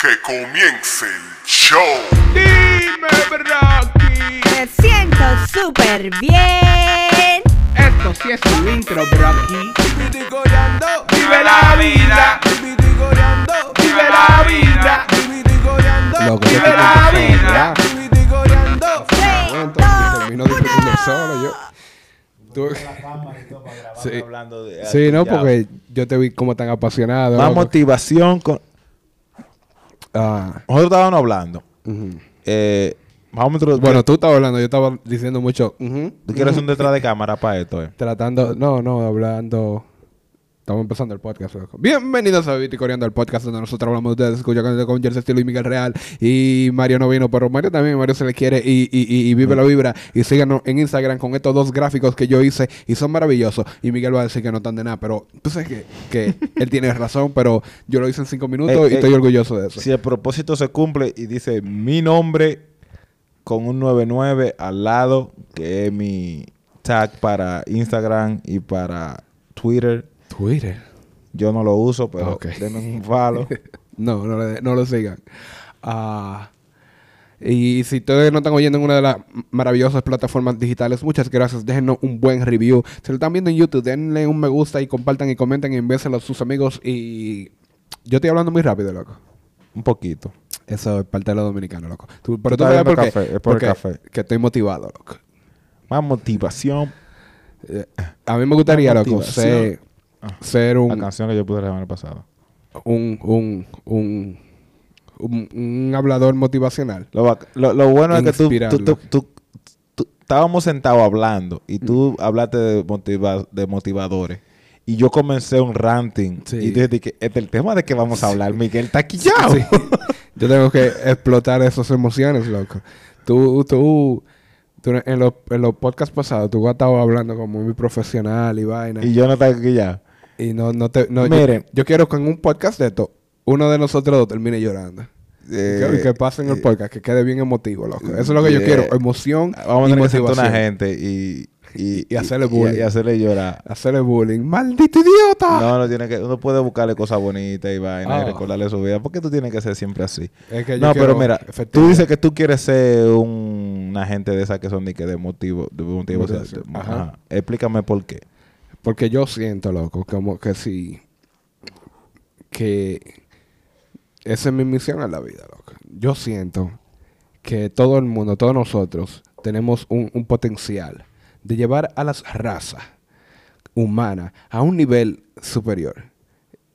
Que comience el show. Dime, Brocky. Me siento súper bien. Esto sí es un intro, Brocky. Vive la vida. Vive la vida. Loco, ¿qué Vive la de vida. termino discutiendo solo yo. Tú- Sí. hablando de Sí, no, porque yo te vi como tan apasionado. más motivación con Ah, nosotros estábamos hablando eh, vamos a introducir- Bueno, tú estabas hablando, yo estaba diciendo mucho. ujú, tú quieres un detrás de cámara para esto eh? Tratando, no, no, hablando. Estamos empezando el podcast. Bienvenidos a Viti Coreando, el podcast donde nosotros hablamos de escucha con, con Jersey Estilo y Miguel Real. Y Mario no vino, pero Mario también, Mario se le quiere y, y, y, y vive la vibra. Y síganos en Instagram con estos dos gráficos que yo hice y son maravillosos. Y Miguel va a decir que no están de nada, pero tú sabes que, que él tiene razón, pero yo lo hice en cinco minutos Eh, y eh, estoy orgulloso de eso. si el propósito se cumple y dice mi nombre con un 99 al lado que es mi tag para Instagram y para Twitter Twitter. yo no lo uso pero Ok. denme un follow No, no, le- no lo sigan. Ah, y si ustedes no están oyendo en una de las maravillosas plataformas digitales, muchas gracias. Déjenos un buen review. Si lo están viendo en YouTube, denle un me gusta y compartan y comenten y envíenselo a sus amigos. Y yo estoy hablando muy rápido, loco. un poquito Eso es parte de lo dominicano, loco. Tú- pero Tú sabes por qué. café, es por el Porque- café. Que estoy motivado, loco. más motivación Eh, a mí me gustaría, loco, motivación. Ser, ser la un, canción que yo puse la semana pasada un, un, un, un, un hablador motivacional. Lo, lo- lo bueno es que tú, tú, tú- tú- tú- estábamos sentados hablando y tú hablaste de, motiva- de motivadores. Y yo comencé un ranting. Sí. Y dije que este, el tema de que vamos a hablar, Miguel está aquí ya. Sí. Yo tengo que explotar esas emociones, loco. Tú, tú, tú en los, en los podcasts pasados, tú has estado hablando como muy profesional y vaina. Y yo no estoy aquí ya. Y no, no te... No, yo- Miren. Yo, quiero que en un podcast de esto, uno de nosotros dos termine llorando. Eh, y que, que pase en el podcast, que quede bien emotivo, loco. Eso es lo que yo eh, quiero. Emoción Vamos a tener que una gente y... Y, Y hacerle bullying. Y, hacerle llorar. Hacerle bullying. ¡Maldito idiota! No, no tiene que... Uno puede buscarle cosas bonitas y vaina y Ah. recordarle su vida. ¿Por qué tú tienes que ser siempre así? Es que yo No, pero mira, tú dices que tú quieres ser un- una gente de esas que son de que de motivo, de motivo, Ajá. ajá. Explícame por qué. Porque yo siento, loco, como que sí. Que esa es mi misión en la vida, loco. Yo siento que todo el mundo, todos nosotros, tenemos un, un potencial de llevar a las razas humanas a un nivel superior.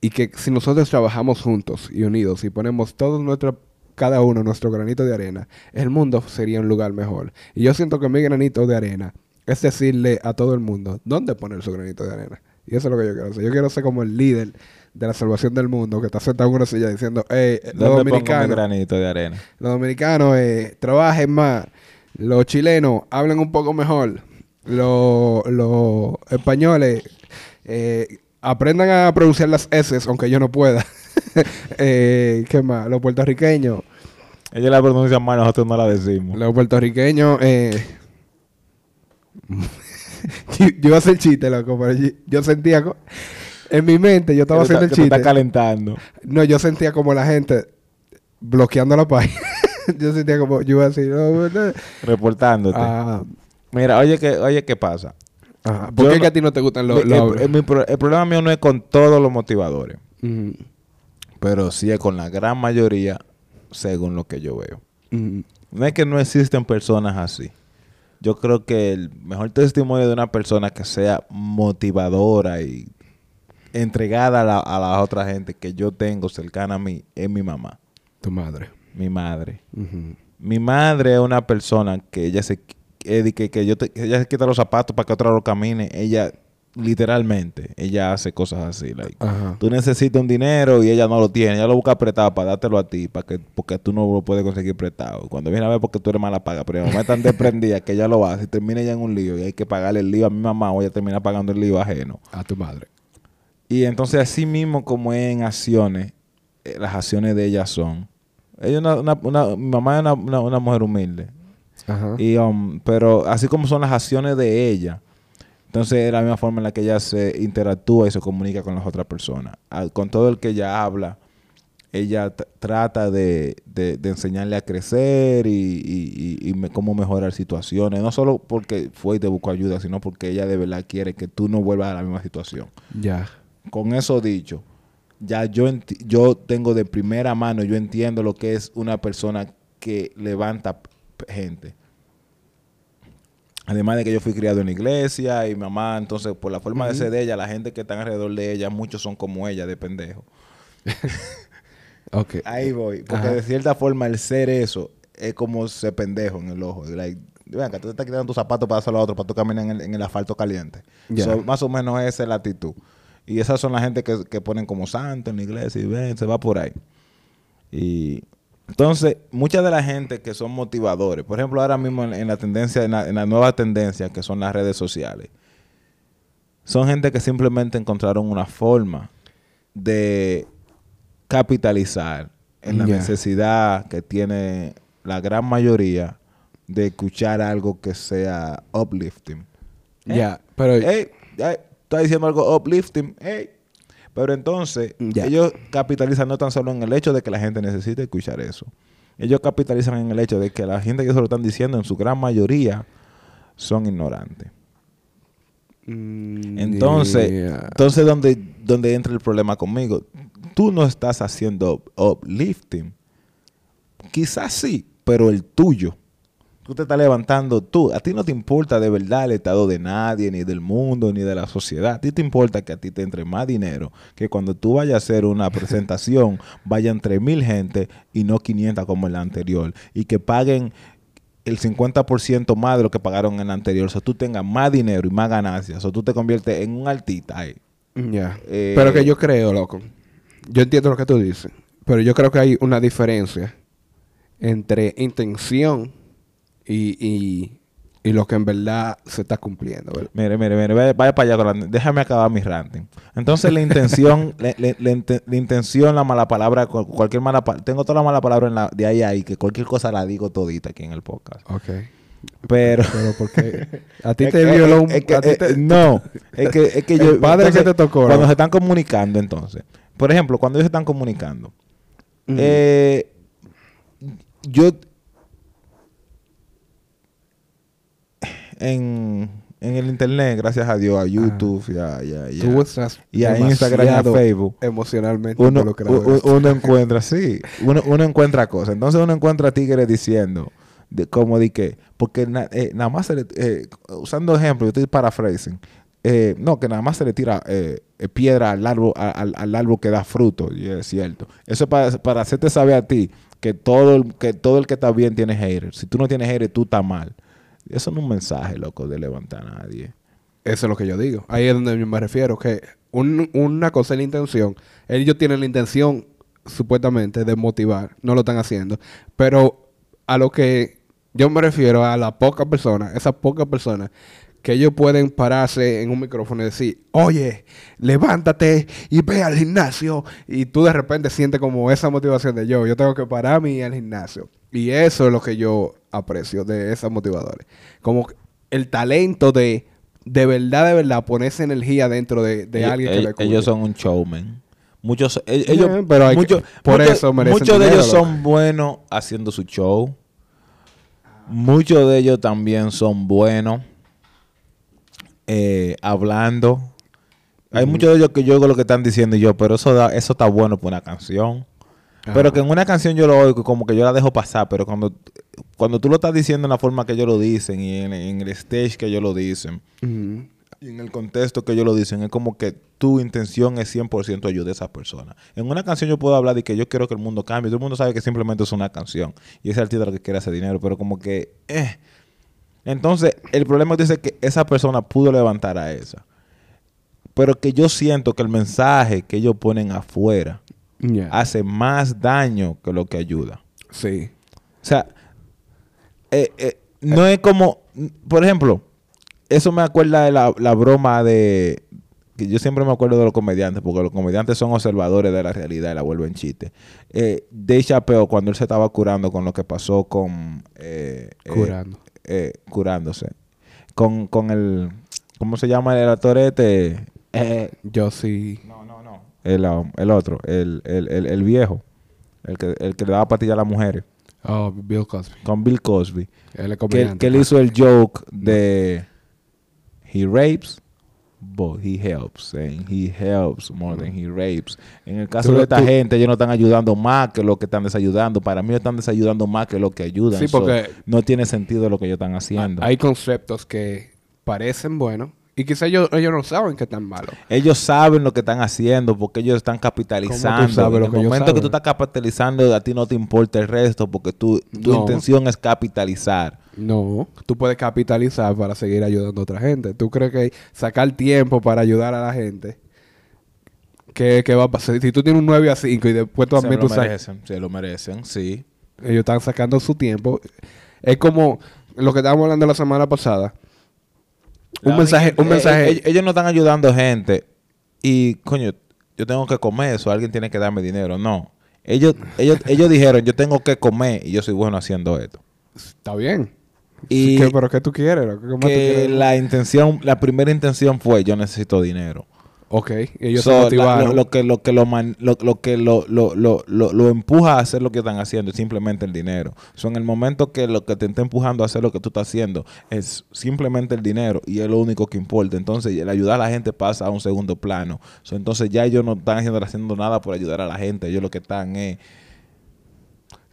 Y que si nosotros trabajamos juntos y unidos y ponemos todos nuestro, cada uno nuestro granito de arena, el mundo sería un lugar mejor. Y yo siento que mi granito de arena es decirle a todo el mundo dónde poner su granito de arena. Y eso es lo que yo quiero hacer. Yo quiero ser como el líder de la salvación del mundo que está sentado en una silla diciendo, hey, los ¿Dónde pongo mi dominicanos, granito de arena? los dominicanos eh, trabajen más. Los chilenos hablan un poco mejor. Los, los españoles eh, aprendan a pronunciar las S, aunque yo no pueda. eh, ¿Qué más? Los puertorriqueños. Ella la pronuncia mal, nosotros no la decimos. Los puertorriqueños. Eh, yo, yo iba a hacer chiste, loco, pero yo, yo sentía. En mi mente, yo estaba haciendo el te chiste. está calentando. No, yo sentía como la gente bloqueando la página. yo sentía como. Yo iba a decir. "Oh, no". Reportándote. Ah, Mira, oye, que, oye, ¿qué pasa? Ajá. ¿Por Yo qué no- que a ti no te gustan los... el, los- el- el problema mío no es con todos los motivadores, pero sí es con la gran mayoría, según lo que yo veo. No es que no existen personas así. Yo creo que el mejor testimonio de una persona que sea motivadora y entregada a la, a la otra gente que yo tengo cercana a mí es mi mamá, Tu madre. mi madre. Mi madre es una persona que ella se que, que yo te- ella se quita los zapatos para que otra lo camine. Ella literalmente, ella hace cosas así. like, Ajá. Tú necesitas un dinero y ella no lo tiene. Ella lo busca prestado para dártelo a ti, para que, porque tú no lo puedes conseguir prestado. Cuando viene a ver porque tú eres mala paga, pero mi mamá es tan desprendida que ella lo hace y termina ya en un lío y hay que pagarle el lío a mi mamá o ella termina pagando el lío ajeno. A tu madre. Y entonces así mismo como es en acciones, eh, las acciones de ella son. Ella una, una- una- mi mamá es una, mujer humilde. Ajá. Y, um, pero así como son las acciones de ella, entonces es la misma forma en la que ella se interactúa y se comunica con las otras personas. Al- con todo el que ella habla, ella trata de, de- de enseñarle a crecer y, y- y- y me- cómo mejorar situaciones. No solo porque fue y te buscó ayuda, sino porque ella de verdad quiere que tú no vuelvas a la misma situación. Ya. Con eso dicho, ya yo, yo tengo de primera mano, yo entiendo lo que es una persona que levanta gente. Además de que yo fui criado en la iglesia y mamá, entonces por la forma de ser de ella, la gente que está alrededor de ella, muchos son como ella, de pendejo. Ok. Ahí voy. Porque Ajá. de cierta forma el ser eso es como ser pendejo en el ojo. Like, ven acá, tú te estás quitando tus zapatos para hacerlo a otro, para tú caminar en el, en el asfalto caliente. So, más o menos esa es la actitud. Y esas son la gente que, que ponen como santo en la iglesia y ven, se va por ahí. Y entonces, mucha de la gente que son motivadores, por ejemplo, ahora mismo en, en la tendencia, en la, en la nueva tendencia que son las redes sociales, son gente que simplemente encontraron una forma de capitalizar en la necesidad que tiene la gran mayoría de escuchar algo que sea uplifting. Ya. Pero. Ey, ey, está diciendo algo uplifting, ey. Pero entonces, ellos capitalizan no tan solo en el hecho de que la gente necesite escuchar eso. Ellos capitalizan en el hecho de que la gente que se lo están diciendo, en su gran mayoría, son ignorantes. mm, Entonces, ya. entonces donde, donde entra el problema conmigo, tú no estás haciendo uplifting. Quizás sí, pero el tuyo. Tú te estás levantando tú. A ti no te importa de verdad el estado de nadie, ni del mundo, ni de la sociedad. A ti te importa que a ti te entre más dinero. Que cuando tú vayas a hacer una presentación, vayan 3.000 gente y no 500 como en la anterior. Y que paguen el 50% más de lo que pagaron en la anterior. O sea, tú tengas más dinero y más ganancias. O tú te conviertes en un artista ahí. Ya. Eh, pero que yo creo, loco. Yo entiendo lo que tú dices. Pero yo creo que hay una diferencia entre intención y, y, y lo que en verdad se está cumpliendo. ¿verdad? Mire, mire, mire, vaya, vaya para allá con la- Déjame acabar mi ranting. Entonces, la intención, la, la- la inte- la intención, la mala palabra, cu- cualquier mala palabra. Tengo toda la mala palabra en la, de ahí a ahí, que cualquier cosa la digo todita aquí en el podcast. Ok. Pero. Pero porque a ti te violó un... es que- eh, te- no, es que, es que El yo. padre que te tocó, ¿no? Cuando se están comunicando, entonces. Por ejemplo, cuando ellos se están comunicando. Eh, yo. En, en el internet, gracias a Dios, a YouTube y a, y a- y a- y a Instagram y a Facebook. emocionalmente uno, uno encuentra, sí, uno, uno encuentra cosas. Entonces uno encuentra tigres diciendo, de, como de que, porque na- eh, nada más se le, eh, usando ejemplos, yo estoy paraphrasing, eh, no, que nada más se le tira eh, piedra al árbol, a- al, al árbol que da fruto, y es cierto. Eso es para, para hacerte saber a ti que todo, el, que todo el que está bien tiene haters. Si tú no tienes haters, tú estás mal. Eso no es un mensaje, loco, de levantar a nadie. Eso es lo que yo digo. Ahí es donde yo me refiero. Que un- una cosa es la intención. Ellos tienen la intención, supuestamente, de motivar. No lo están haciendo. Pero a lo que yo me refiero a las pocas personas, esas pocas personas que ellos pueden pararse en un micrófono y decir, oye, levántate y ve al gimnasio. Y tú de repente sientes como esa motivación de yo, yo tengo que pararme y al gimnasio. Y eso es lo que yo aprecio de esas motivadores. Como el talento de, de verdad, de verdad, ponerse energía dentro de, de Ellos- alguien que le escuche. ellos son un showman. Muchos, e- ellos, pero hay que- muchos- por muchos- eso merecen muchos de ellos son buenos haciendo su show. Muchos de ellos también son buenos eh, hablando. Hay muchos de ellos que yo oigo lo que están diciendo y yo, pero eso da, eso está bueno por una canción. Pero que en una canción yo lo oigo como que yo la dejo pasar, pero cuando, cuando tú lo estás diciendo en la forma que ellos lo dicen y en, en el stage que ellos lo dicen, y en el contexto que ellos lo dicen, es como que tu intención es 100% ayudar a esa persona. En una canción yo puedo hablar de que yo quiero que el mundo cambie. Todo el mundo sabe que simplemente es una canción. Y ese artista lo que quiere hacer dinero, pero como que... eh. Entonces, el problema dice que esa persona pudo levantar a esa. Pero que yo siento que el mensaje que ellos ponen afuera Hace más daño que lo que ayuda. Sí. O sea, eh, eh, no es como, por ejemplo, eso me acuerda de la, la broma de, que yo siempre me acuerdo de los comediantes, porque los comediantes son observadores de la realidad y la vuelven chiste. Eh, Dave Chappelle, cuando él se estaba curando con lo que pasó con... eh, Curando. eh, curándose. Con, con el... ¿Cómo se llama el actor este? Yo sí. no. El, um, el otro, el, el, el, el viejo. el que, el que le daba patilla a las mujeres, Oh, Bill Cosby. con Bill Cosby. Él Que, que él hizo el joke de he rapes, but he helps. And he helps more than he rapes. En el caso Tú- de esta tú- gente, ellos no están ayudando más que lo que están desayudando. Para mí, están desayudando más que lo que ayudan. Sí, So, porque- no tiene sentido lo que ellos están haciendo. Hay conceptos que parecen buenos y quizá ellos, ellos no saben que están malos. Ellos saben lo que están haciendo porque ellos están capitalizando. ¿Cómo tú sabes en el que momento que tú estás capitalizando, a ti no te importa el resto porque tu, tu No. intención es capitalizar. No, tú puedes capitalizar para seguir ayudando a otra gente. ¿Tú crees que sacar tiempo para ayudar a la gente? ¿Qué, qué va a pasar? Si tú tienes un 9 a 5 y después tú Se también lo tú merecen, se lo merecen, sí. Ellos están sacando su tiempo. Es como lo que estábamos hablando la semana pasada. Un mensaje, un mensaje. eh, ellos no están ayudando gente y, coño, yo tengo que comer eso, alguien tiene que darme dinero. No. Ellos, ellos, ellos dijeron, yo tengo que comer y yo soy bueno haciendo esto. Está bien. Y ¿Qué- ¿Pero qué tú quieres? ¿Qué más tú que quieres? la intención, la primera intención fue, yo necesito dinero. Ok, ellos So, se la- lo, lo que lo que lo, man- lo, lo que lo, lo, lo, lo, lo empuja a hacer lo que están haciendo es simplemente el dinero. So, en el momento que lo que te está empujando a hacer lo que tú estás haciendo es simplemente el dinero y es lo único que importa. Entonces, el ayudar a la gente pasa a un segundo plano. So, entonces, ya ellos no están haciendo, haciendo nada por ayudar a la gente. Ellos lo que están es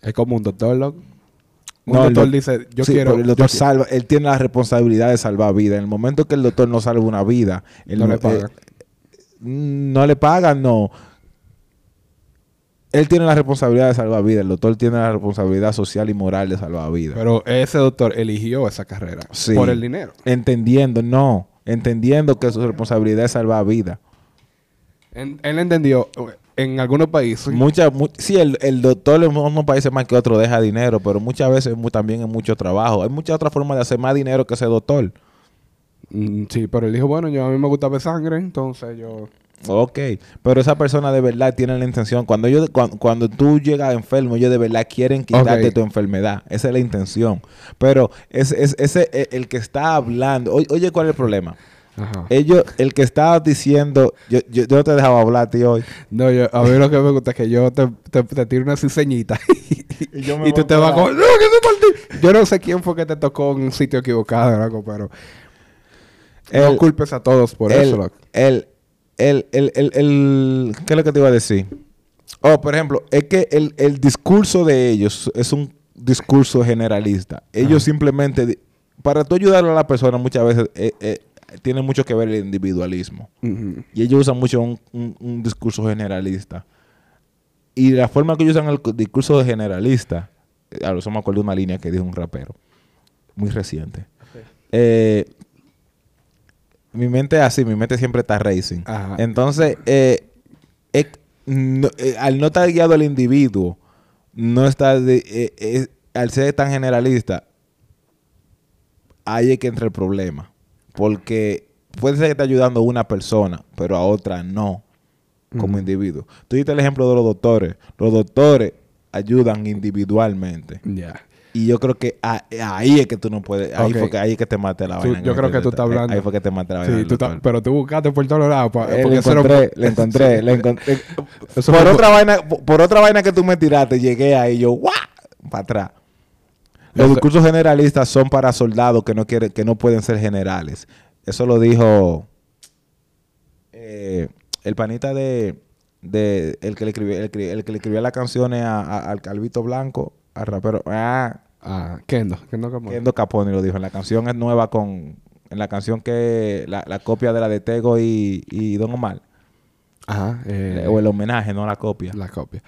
Es como un doctor, loco. Un No, doctor doc- dice, yo Sí, quiero... pero el doctor salva, él tiene la responsabilidad de salvar vida. En el momento que el doctor no salva una vida, él No le eh, pagan. No le pagan, no. Él tiene la responsabilidad de salvar vida. El doctor tiene la responsabilidad social y moral de salvar vida. Pero ese doctor eligió esa carrera Sí. por el dinero. Entendiendo, no. Entendiendo que su responsabilidad es salvar vida. En- él entendió, en algunos países, Mucha, mu- sí, el, el doctor en unos países más que otros deja dinero, pero muchas veces también en mucho trabajo. Hay muchas otras formas de hacer más dinero que ese doctor. Mm, sí, pero él dijo, bueno, yo a mí me gusta ver sangre, entonces yo... Ok, pero esa persona de verdad tiene la intención. Cuando ellos, cuando, cuando tú llegas enfermo, ellos de verdad quieren quitarte tu enfermedad. Esa es la intención. Pero es, es- ese, eh, el que está hablando, oye, oye, ¿cuál es el problema? Ajá. Ellos, el que está diciendo, yo, yo, yo no te dejaba hablar ti hoy. No, yo, a mí lo que me gusta es que yo te, te, te tiro una ciseñita y, yo me tú te vas con... No, que se partí". Yo no sé quién fue que te tocó en un sitio equivocado, pero... no El- culpes a todos por el, eso, loco. El, el, el, el, el- ¿qué es lo que te iba a decir? Oh, por ejemplo, es que el, el discurso de ellos es un discurso generalista. Ellos simplemente, para tú ayudar a la persona muchas veces, eh, eh, tiene mucho que ver el individualismo. Y ellos usan mucho un, un- un discurso generalista. Y la forma que ellos usan el cu- discurso de generalista, eh, a lo me acuerdo de una línea que dijo un rapero, muy reciente. Eh, mi mente es así, mi mente siempre está racing. Ajá. Entonces, eh, no- eh, al no estar guiado el individuo, no está de- eh, al ser tan generalista, ahí es que entra el problema. Porque puede ser que esté ayudando a una persona, pero a otra no, como individuo. Tú diste el ejemplo de los doctores. Los doctores ayudan individualmente. Ya. Y yo creo que a- ahí es que tú no puedes. Ahí Ok. fue que ahí es que te mate la Tú- vaina. yo creo que tú estás hablando- Ahí fue que te mate la vaina. Sí, del tú ta- doctor. pero tú buscaste por todos lados. pa- Eh, porque le encontré, le encontré, le encontré. Eso por fue- otra vaina, por, otra vaina que tú me tiraste, llegué ahí yo, ¡guau! Para atrás. Los Eso- discursos generalistas son para soldados que no quieren, que no pueden ser generales. Eso lo dijo eh, el panita de, de el que le escribió, el, que- el que le escribía las canciones a- a- al Calvito Blanco, al rapero, ah, Ah, Kendo. Kendo Capone. Kendo Capone lo dijo. En la canción es nueva con, en la canción que la, la copia de la de Tego y, y Don Omar. Ajá. eh, o el homenaje, no la copia. La copia.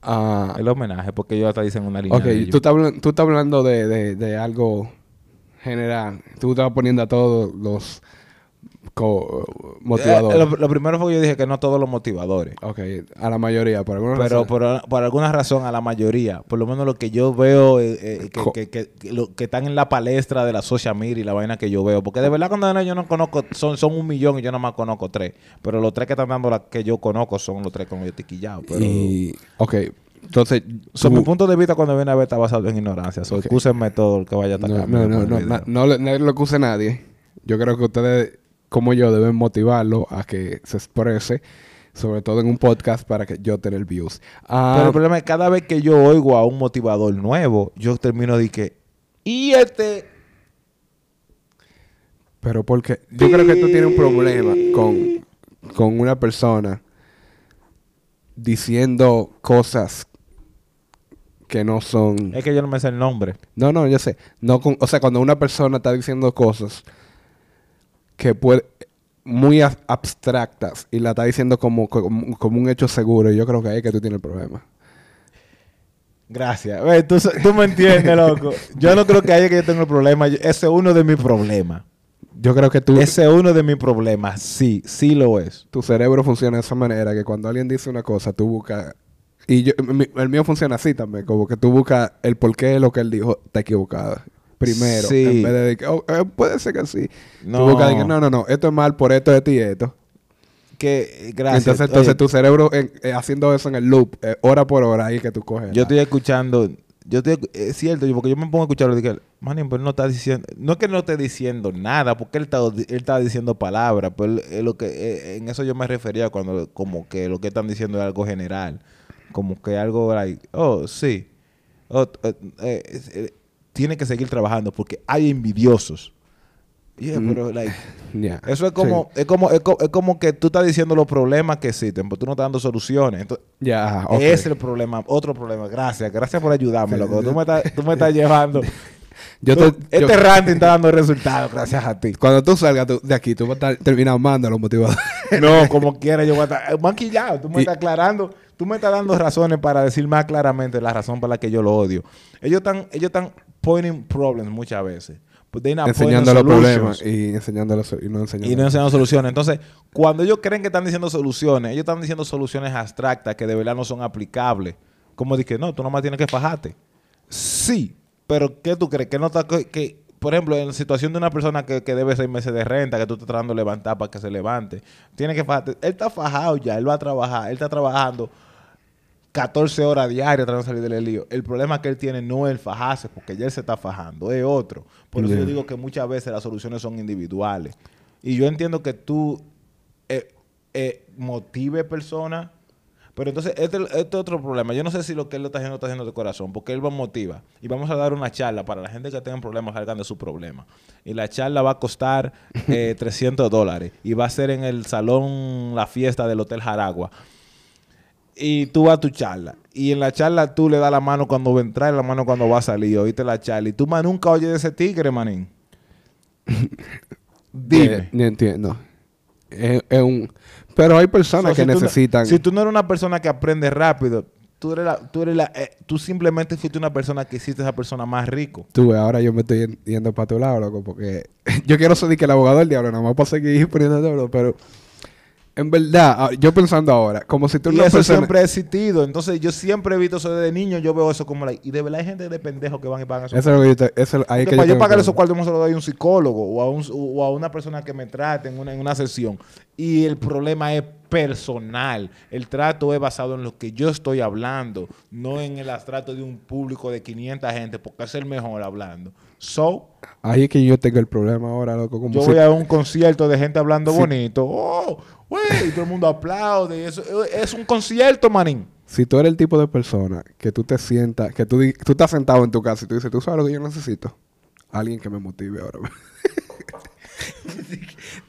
Ah, El homenaje, porque ellos hasta dicen una línea. ok, de tú estás, tú estás hablando de, de, de algo general. Tú estás poniendo a todos los motivadores. Eh, lo, lo primero fue que yo dije que no todos los motivadores. ok, a la mayoría, por alguna Pero razón. por, por alguna razón, a la mayoría, por lo menos lo que yo veo, eh, eh, que, que- lo- que están en la palestra de la social media y la vaina que yo veo. Porque de verdad, cuando yo no conozco, son, son un millón y yo nomás conozco tres. Pero los tres que están dando la que yo conozco son los tres con los tiquillados. Pero. Y, ok, entonces... So, mi punto de vista cuando viene a ver está basado en ignorancia. So, Ok. excúsenme todo el que vaya a No, atacar. no, no, no, no, no le- no lo acuse nadie. Yo creo que ustedes, como yo, deben motivarlo a que se exprese Sobre todo en un podcast para que yo tener views. Ah, Pero el problema es que cada vez que yo oigo a un motivador nuevo, yo termino de que, y este, pero porque yo creo que tú tienes un problema con, con una persona diciendo cosas que no son... es que yo no me sé el nombre. No, no, yo sé. No con, o sea, cuando una persona está diciendo cosas que puede muy ab- abstractas y la está diciendo como, como, como un hecho seguro, yo creo que ahí es que tú tienes el problema. Gracias. Tú, tú me entiendes, loco. Yo no creo que haya que yo tenga el problema. Yo- Ese es uno de mis problemas. Yo creo que tú, Ese es uno de mis problemas. Sí, sí lo es. tu cerebro funciona de esa manera que cuando alguien dice una cosa, tú buscas... Y yo, mi- el mío funciona así también, como que tú buscas el por qué lo que él dijo está equivocado. Primero, Sí. en vez de oh, eh, puede ser que sí. No. No, no, no, esto es mal por esto, esto y esto. Que, gracias. Entonces, entonces Oye, tu cerebro eh, haciendo eso en el loop, eh, hora por hora, ahí que tú coges. Yo la- estoy escuchando, yo estoy, es cierto, yo- porque yo me pongo a escucharlo y digo, manín, pero él no está diciendo, no es que no esté diciendo nada, porque él está, él está diciendo palabras, pero él- él lo que, en eso yo me refería cuando, como que lo que están diciendo es algo general, como que algo, like, oh, sí, Oh, eh, tiene que seguir trabajando porque hay envidiosos. Yeah, Mm. pero, like, Ya. eso es como, es como, es co- es como que tú estás diciendo los problemas que existen, pero tú no estás dando soluciones. Entonces, Ya, ajá, ok. ese es el problema, otro problema. Gracias, gracias por ayudarme, Sí, loco. sí. Tú me estás, tú me estás llevando. Yo Tú- te- yo- este ranting está dando resultados gracias a ti. cuando tú salgas tú- de aquí, tú vas a estar terminando amando a los motivadores. No, como quiera, yo voy a estar eh, maquillado. Tú me Y- estás aclarando, tú me estás dando razones para decir más claramente la razón por la que yo lo odio. Ellos están, ellos están pointing problems muchas veces. Enseñando los problemas y enseñando los, y no enseñando. Y no enseñando soluciones. Entonces, cuando ellos creen que están diciendo soluciones, ellos están diciendo soluciones abstractas que de verdad no son aplicables. Como dije, no, tú nomás tienes que fajarte. Sí, pero ¿qué tú crees? Que no está, que, que, por ejemplo, en la situación de una persona que, que debe seis meses de renta, que tú estás tratando de levantar para que se levante, tiene que fajarte. Él está fajado ya, él va a trabajar, él está trabajando 14 horas diarias tratando de salir del lío. El problema que él tiene no es el fajarse, porque ya él se está fajando, es otro. Por eso yo digo que muchas veces las soluciones son individuales. Y yo entiendo que tú eh, eh, motive personas, pero entonces este, este es otro problema. Yo no sé si lo que él lo está haciendo lo está haciendo de corazón, porque él va a motiva. Y vamos a dar una charla para la gente que tenga problemas, salgan de su problema. Y la charla va a costar eh, 300 dólares. Y va a ser en el salón, la fiesta del Hotel Jaragua y tú vas a tu charla. Y en la charla tú le das la mano cuando va a entrar y la mano cuando va a salir. Oíste la charla. Y tú más nunca oyes de ese tigre, manín. Dime. Eh, no entiendo. Es, es un... Pero hay personas So, que si tú no- necesitan... si tú no eres una persona que aprende rápido, tú eres la, tú eres la, eh, tú simplemente fuiste una persona que hiciste esa persona más rico. Tú, ahora yo me estoy yen- yendo para tu lado, loco, porque yo quiero ser que el abogado del diablo, nada más para seguir poniendo dedo, pero en verdad, ah, yo pensando ahora, como si tú Y una eso persona- siempre ha existido. Entonces yo siempre he visto eso desde niño. Yo veo eso como la... Y de verdad hay gente de pendejos que van y pagan eso. Eso es lo que yo te- eso ahí que para yo tengo pagar esos cuartos, yo se lo doy a un psicólogo o a, un- o a una persona que me trate en una, en una sesión. Y el problema es personal. El trato es basado en lo que yo estoy hablando, no en el abstrato de un público de 500 gente, porque es el mejor hablando. So, Ahí es que yo tengo el problema ahora, loco. Como yo si- voy a un concierto de gente hablando Sí. bonito. ¡Oh! Güey, y todo el mundo aplaude. y Eso, es un concierto, manín. Si tú eres el tipo de persona que tú te sientas, que tú, tú estás sentado en tu casa y tú dices, ¿tú sabes lo que yo necesito? Alguien que me motive ahora.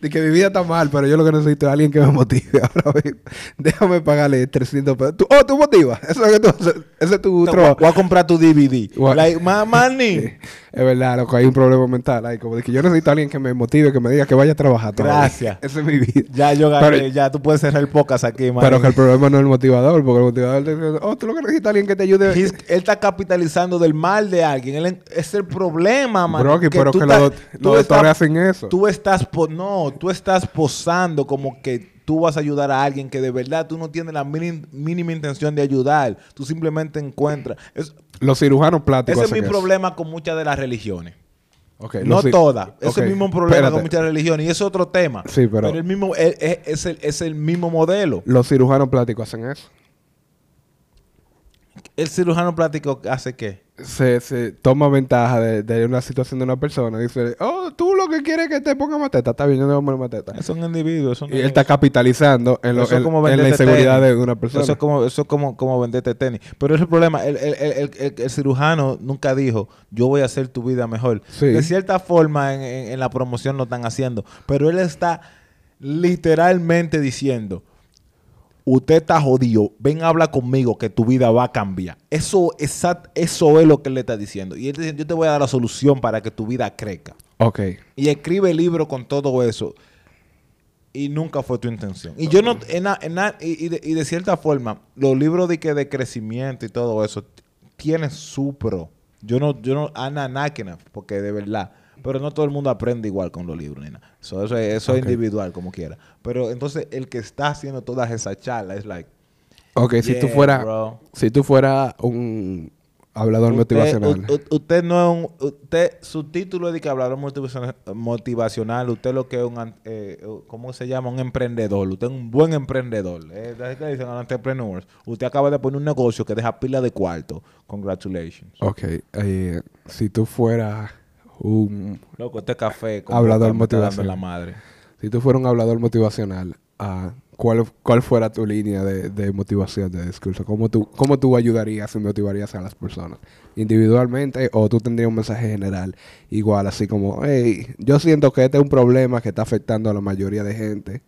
de que mi vida está mal, pero yo lo que necesito es alguien que me motive ahora mismo. Déjame pagarle 300 pesos. Tú- oh, tú motivas. Eso es lo que tú haces. Ese es tu Te trabajo. Voy a comprar tu DVD. Like, manín. Es verdad, loco, hay un problema mental. Como de que yo necesito a alguien que me motive, que me diga que vaya a todavía. Gracias. Esa es mi vida. Ya yo gané, Pero- ya tú puedes cerrar el podcast aquí, manín. Pero que el problema no es el motivador, porque el motivador te dice, oh, tú lo que necesitas es alguien que te ayude. He's- él está capitalizando del mal de alguien. Él es el problema, man. Bro, que, pero tú que los, doctores hacen eso. Tú estás, po- no, tú estás posando como que tú vas a ayudar a alguien que de verdad tú no tienes la mínima intención de ayudar. Tú simplemente encuentras. Es- Los cirujanos plásticos ese es mi eso. problema con muchas de las religiones. Ok, no todas. Es el mismo problema espérate. con muchas religiones. Y es otro tema. Sí, pero- el mismo, es, es- es el, es el mismo modelo. Los cirujanos plásticos hacen eso. El cirujano plástico hace qué? Se, se toma ventaja de, de una situación de una persona. Dice, oh, tú lo que quieres es que te ponga mateta. Está bien, yo no voy a poner mateta. Son individuos. Son Y él está capitalizando en, lo- Eso es en- como en la inseguridad tenis. de una persona. Eso es como, eso es como, como venderte tenis. Pero es el problema. El, el- el- el- el- el cirujano nunca dijo, yo voy a hacer tu vida mejor. Sí. De cierta forma, en, en- en la promoción lo están haciendo. Pero él está literalmente diciendo, usted está jodido, ven habla conmigo que tu vida va a cambiar. Eso, exact- eso es lo que él le está diciendo. Y él dice, yo te voy a dar la solución para que tu vida crezca. Ok. Y escribe el libro con todo eso. Y nunca fue tu intención. Y yo no, en na- y, y de, y de cierta forma, los libros de que de crecimiento y todo eso tienen su pro. Yo no, yo no, Ana porque de verdad. Pero no todo el mundo aprende igual con los libros, nena. So, eso es, eso es individual, como quiera. Pero entonces el que está haciendo todas esas charlas es like, Ok, si tú fueras bro. si tú fueras un hablador Usted, motivacional. u- u- usted no es un. Usted, su título es de que hablador motivacional, motivacional. Usted lo que es un. eh, ¿Cómo se llama? Un emprendedor. Usted es un buen emprendedor. Eh, ¿sabes qué dicen a los entrepreneurs? Usted acaba de poner un negocio que deja pila de cuarto. Congratulations. ok, eh, si tú fueras un Loco, este café. Hablador motivacional. la madre. si tú fueras un hablador motivacional, ah, ¿cuál, ¿cuál fuera tu línea de, de motivación, de discurso? ¿Cómo tú, ¿Cómo tú ayudarías y motivarías a las personas? ¿Individualmente o tú tendrías un mensaje general? Igual, así como, hey, yo siento que este es un problema que está afectando a la mayoría de gente.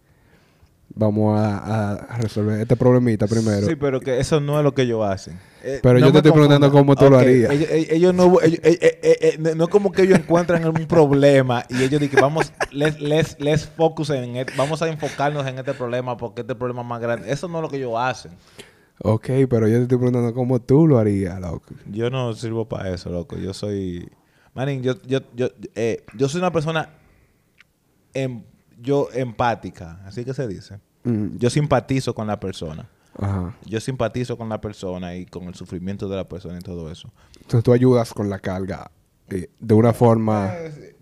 Vamos a, a resolver este problemita primero. Sí, pero que eso no es lo que ellos hacen. Eh, Pero yo te estoy preguntando cómo tú lo harías. Ellos, no, ellos- eh, eh, no es como que ellos encuentran un problema y ellos dicen, vamos, let's, let's, let's focus en it, vamos a enfocarnos en este problema porque este problema es más grande. Eso no es lo que ellos hacen. Ok, pero yo te estoy preguntando cómo tú lo harías, loco. Yo no sirvo para eso, loco. Yo soy... Manín, yo, yo, yo, eh, yo soy una persona em- yo empática, así que se dice. Mm, Yo simpatizo con la persona. Ajá. Yo simpatizo con la persona y con el sufrimiento de la persona y todo eso. Entonces tú ayudas con la carga eh, de una forma,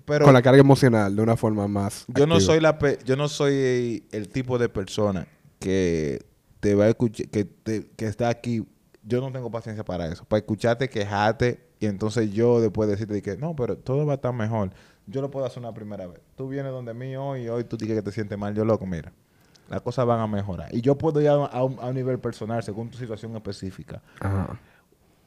Pero con la carga emocional, de una forma más. yo no soy la pe- yo no soy el tipo de persona que te va a escuchar, que, te- que está aquí. Yo no tengo paciencia para eso. Para escucharte, quejarte y entonces yo después decirte que no, pero todo va a estar mejor. Yo lo puedo hacer una primera vez. Tú vienes donde mí hoy y hoy tú dices que te sientes mal. Yo loco, mira. Las cosas van a mejorar. Y yo puedo ir a, a un, a un nivel personal según tu situación específica. Ajá.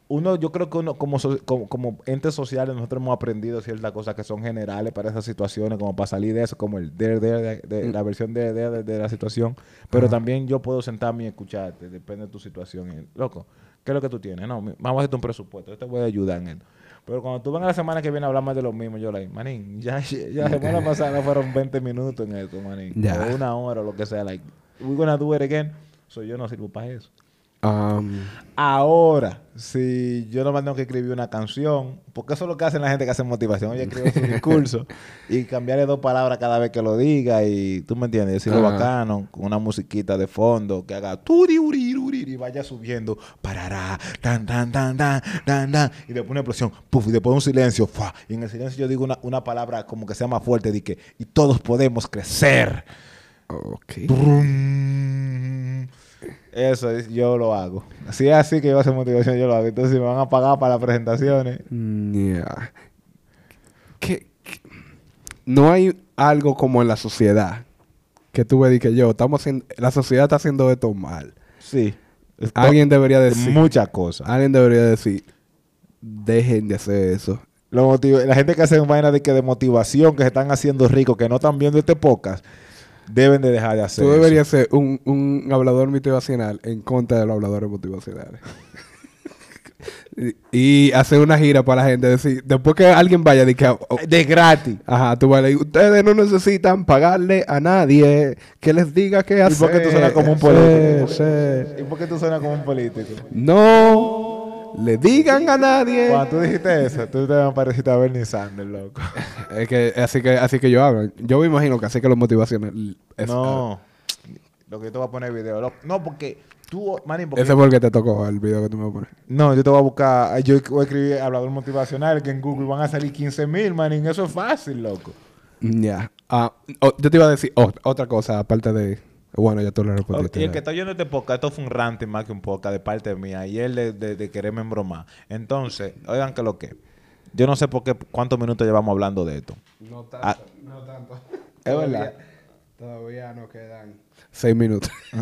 uno, yo creo que uno como, so- como, como entes sociales nosotros hemos aprendido ciertas cosas que son generales para esas situaciones, como para salir de eso, como el de, de- de- de- la versión de, de, la situación. Pero también yo puedo sentarme y escucharte, depende de tu situación. Y, Loco, ¿qué es lo que tú tienes? No, vamos a hacerte un presupuesto, yo te voy a ayudar en esto. Pero cuando tú vengas la semana que viene a hablar más de lo mismo, yo like, manín, ya, ya la semana pasada fueron 20 minutos en esto, manín. Ya. O una hora o lo que sea, like, we're gonna do it again. So yo no sirvo para eso. Um, Ahora, si yo no tengo que escribir una canción, porque eso es lo que hacen la gente que hace motivación. Oye, escribe su discurso y cambiarle dos palabras cada vez que lo diga y tú me entiendes, decirlo Ajá. bacano, con una musiquita de fondo que haga turi, uri, uri, y vaya subiendo, parará, tan, tan, tan, tan, tan, tan, y después una explosión, puf, y después un silencio, ¡fua! y en el silencio yo digo una, una palabra como que sea más fuerte, de que, y todos podemos crecer. ok. Brum. Eso es, yo lo hago. Si es así que yo hacer motivación, yo lo hago. Entonces, si me van a pagar para las presentaciones, yeah. ¿Qué- qué- No hay algo como en la sociedad que tú ves y que yo, estamos haciendo, la sociedad está haciendo esto mal. sí. Alguien debería decir, Muchas cosas. alguien debería decir, dejen de hacer eso. Lo la gente que hace vaina de que de motivación, que se están haciendo ricos, que no están viendo este podcast, deben de dejar de hacer Tú eso. deberías ser un, un hablador motivacional en contra de los habladores motivacionales. y, y hacer una gira para la gente. Decir, después que alguien vaya, de que, oh, De gratis. ajá, tú vas a decir, ustedes no necesitan pagarle a nadie que les diga qué ¿Y hacer. por qué tú suenas como un Sí, político? sí. ¿Y por qué tú suenas como un político? No le digan a nadie. Cuando tú dijiste eso, tú te pareciste a Bernie Sanders, loco. Es que, así que así que yo hablo. Yo me imagino que así que los motivacionales. es- no. Lo que yo te voy a poner video. No, porque tú, manín, porque Ese fue el que te tocó, el video que tú me vas a poner. No, yo te voy a buscar. Yo voy a escribir hablador motivacional que en Google van a salir 15 mil, manín. Eso es fácil, loco. Ya. Ah, oh, yo te iba a decir oh, otra cosa, aparte de, Bueno, ya tú le Ok, respondiste. Y el que está oyendo este podcast, esto fue un ranting más que un podcast de parte mía. Y él de, de, de quererme embromar. Entonces, oigan que lo que. Yo no sé por qué, cuántos minutos llevamos hablando de esto. No tanto, Ah. no tanto. Es verdad. Todavía nos quedan seis minutos.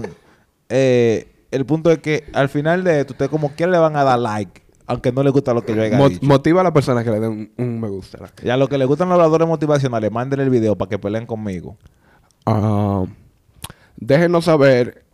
Eh, el punto es que al final de esto, ustedes como quiera le van a dar like. Aunque no les gusta lo que yo haya Mo- dicho. motiva a la persona que le den un, un me gusta. Y a los que les gustan los habladores motivacionales, manden el video para que peleen conmigo. Ah, déjenos saber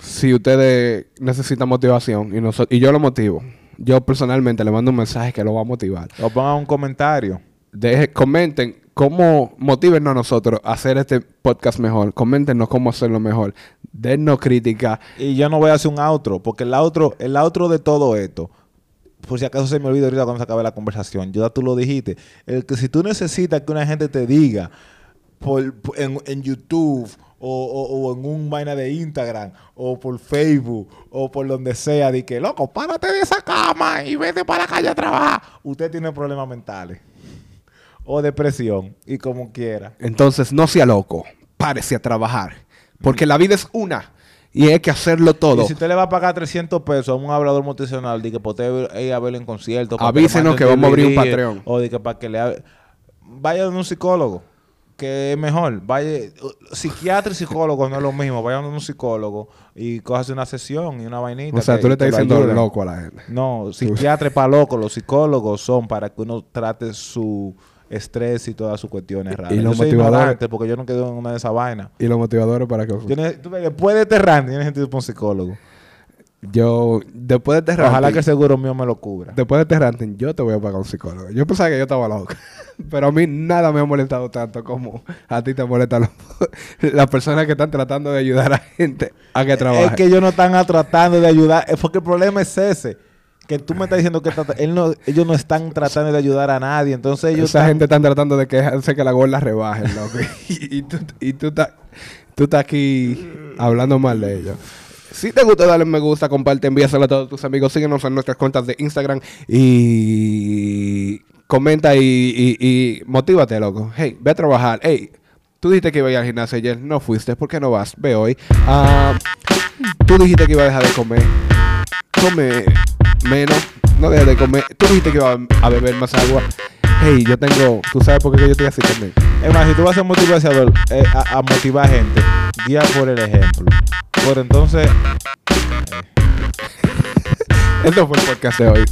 si ustedes necesitan motivación y, yo lo motivo. Yo personalmente le mando un mensaje que lo va a motivar. O pongan un comentario. Deje, comenten cómo motívenos a nosotros a hacer este podcast mejor. Coméntenos cómo hacerlo mejor. Dennos crítica. Y yo no voy a hacer un outro, porque el outro, el outro de todo esto, por si acaso se me olvida ahorita cuando se acabe la conversación, ya tú lo dijiste, el que si tú necesitas que una gente te diga por, por- en, en YouTube o, o- o en un vaina de Instagram o por Facebook o por donde sea, de que, loco, párate de esa cama y vete para la calle a trabajar, usted tiene problemas mentales o depresión y como quiera. Entonces, no sea loco. Párese a trabajar. Porque la vida es una. Y hay que hacerlo todo. Y si usted le va a pagar 300 pesos a un hablador motivacional, de que usted ir a verlo en concierto. Avísenos que vamos a abrir un Patreon. O de que para que le hable. Vaya a un psicólogo, que es mejor. Vaya, psiquiatra y psicólogo no es lo mismo. Vaya a un psicólogo y cójase una sesión y una vainita. o sea, que- tú le estás lo diciendo loco a la gente. No, psiquiatra es para locos. Los psicólogos son para que uno trate su estrés y todas sus cuestiones raras. los yo motivadores- porque yo no quedo en una de esas vainas. Y los motivadores para que... Yo después de este ranting, yo necesito un psicólogo. Yo, después de este Ojalá ranting- que el seguro mío me lo cubra. Después de este ranting, yo te voy a pagar un psicólogo. Yo pensaba que yo estaba loco. Pero a mí nada me ha molestado tanto como a ti te molestan las personas que están tratando de ayudar a gente a que trabaje. Es que ellos no están tratando de ayudar. Porque el problema es ese. Que tú me estás diciendo que trata- él no, ellos no están tratando de ayudar a nadie. Entonces ellos Esa están- gente están tratando de que hace que la gorda rebaje, loco. y, y tú, y tú estás tú estás aquí hablando mal de ellos. Si te gusta, dale me gusta, comparte, envíaselo a todos tus amigos. Síguenos en nuestras cuentas de Instagram y comenta y, y, y motívate, loco. Hey, ve a trabajar. Hey, tú dijiste que iba a ir al gimnasio ayer, no fuiste. ¿Por qué no vas? Ve hoy. Ah, tú dijiste que iba a dejar de comer. Come menos. No dejes de comer. Tú dijiste que iba a beber más agua. Hey, yo tengo. ¿Tú sabes por qué yo estoy así también? Es más, si tú vas a ser motivador, eh, a, a motivar gente, guía por el ejemplo. Por entonces, Eso fue el podcast de hoy.